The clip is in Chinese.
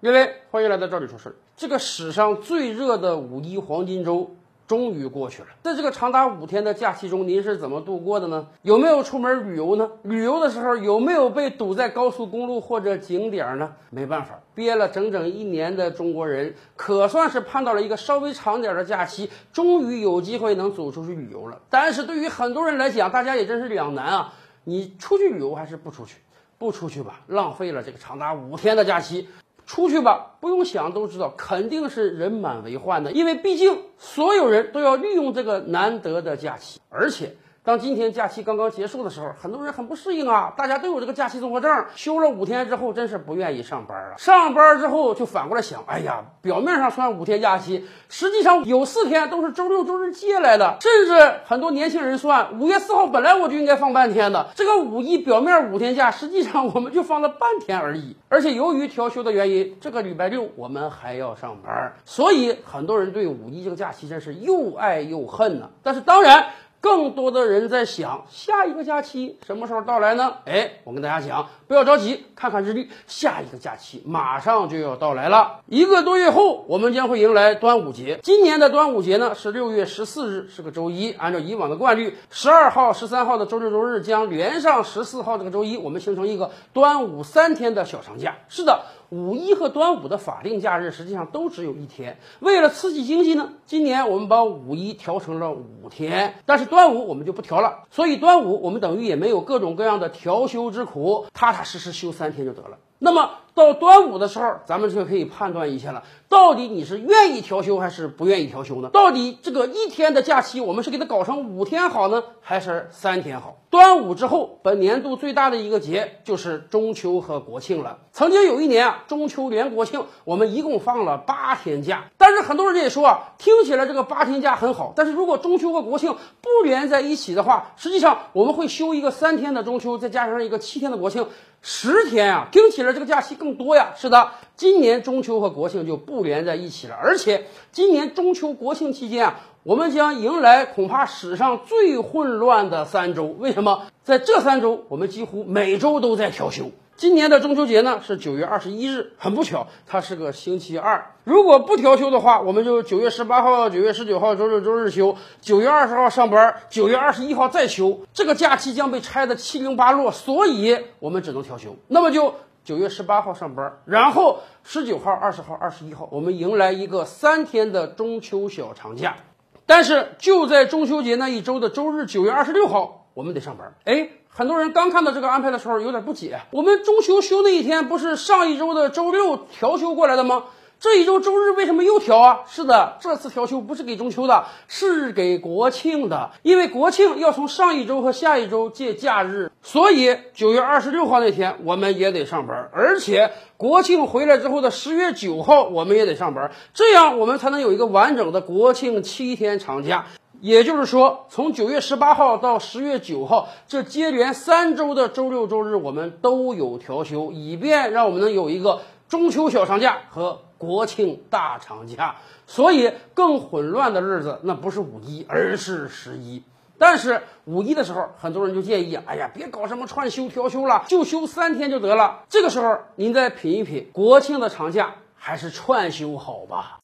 各位，欢迎来到这里说事儿。这个史上最热的五一黄金周终于过去了，在这个长达五天的假期中，您是怎么度过的呢？有没有出门旅游呢？旅游的时候有没有被堵在高速公路或者景点呢？没办法，憋了整整一年的中国人，可算是盼到了一个稍微长点的假期，终于有机会能走出去旅游了。但是对于很多人来讲，大家也真是两难啊！你出去旅游还是不出去？不出去吧，浪费了这个长达五天的假期。出去吧，不用想都知道，肯定是人满为患的，因为毕竟所有人都要利用这个难得的假期，而且。当今天假期刚刚结束的时候，很多人很不适应啊！大家都有这个假期综合症，休了五天之后，真是不愿意上班了。上班之后就反过来想，哎呀，表面上算五天假期，实际上有四天都是周六周日借来的。甚至很多年轻人算，五月四号本来我就应该放半天的，这个五一表面五天假，实际上我们就放了半天而已。而且由于调休的原因，这个礼拜六我们还要上班，所以很多人对五一这个假期真是又爱又恨呢。但是当然。更多的人在想，下一个假期什么时候到来呢？哎，我跟大家讲，不要着急，看看日历，下一个假期马上就要到来了。一个多月后，我们将会迎来端午节。今年的端午节呢是六月十四日，是个周一。按照以往的惯例，十二号、十三号的周六周日将连上十四号这个周一，我们形成一个端午三天的小长假。是的。五一和端午的法定假日实际上都只有一天。为了刺激经济呢，今年我们把五一调成了五天，但是端午我们就不调了。所以端午我们等于也没有各种各样的调休之苦，踏踏实实休三天就得了。那么到端午的时候，咱们就可以判断一下了，到底你是愿意调休还是不愿意调休呢？到底这个一天的假期，我们是给它搞成五天好呢，还是三天好？端午之后，本年度最大的一个节就是中秋和国庆了。曾经有一年啊，中秋连国庆，我们一共放了八天假。但是很多人也说啊，听起来这个八天假很好，但是如果中秋和国庆不连在一起的话，实际上我们会休一个三天的中秋，再加上一个七天的国庆。十天啊，听起来而这个假期更多呀。是的，今年中秋和国庆就不连在一起了，而且今年中秋国庆期间啊，我们将迎来恐怕史上最混乱的三周。为什么？在这三周，我们几乎每周都在调休。今年的中秋节呢是九月二十一日，很不巧，它是个星期二。如果不调休的话，我们就九月十八号、九月十九号周六周日休，九月二十号上班，九月二十一号再休，这个假期将被拆得七零八落，所以我们只能调休。那么就九月十八号上班，然后十九号、二十号、二十一号，我们迎来一个三天的中秋小长假。但是就在中秋节那一周的周日，九月二十六号，我们得上班。哎。很多人刚看到这个安排的时候有点不解，我们中秋休那一天不是上一周的周六调休过来的吗？这一周周日为什么又调啊？是的，这次调休不是给中秋的，是给国庆的，因为国庆要从上一周和下一周借假日，所以九月二十六号那天我们也得上班，而且国庆回来之后的十月九号我们也得上班，这样我们才能有一个完整的国庆七天长假。也就是说，从九月十八号到十月九号，这接连三周的周六周日，我们都有调休，以便让我们能有一个中秋小长假和国庆大长假。所以，更混乱的日子那不是五一，而是十一。但是五一的时候，很多人就建议哎呀，别搞什么串休调休了，就休三天就得了。这个时候，您再品一品，国庆的长假还是串休好吧？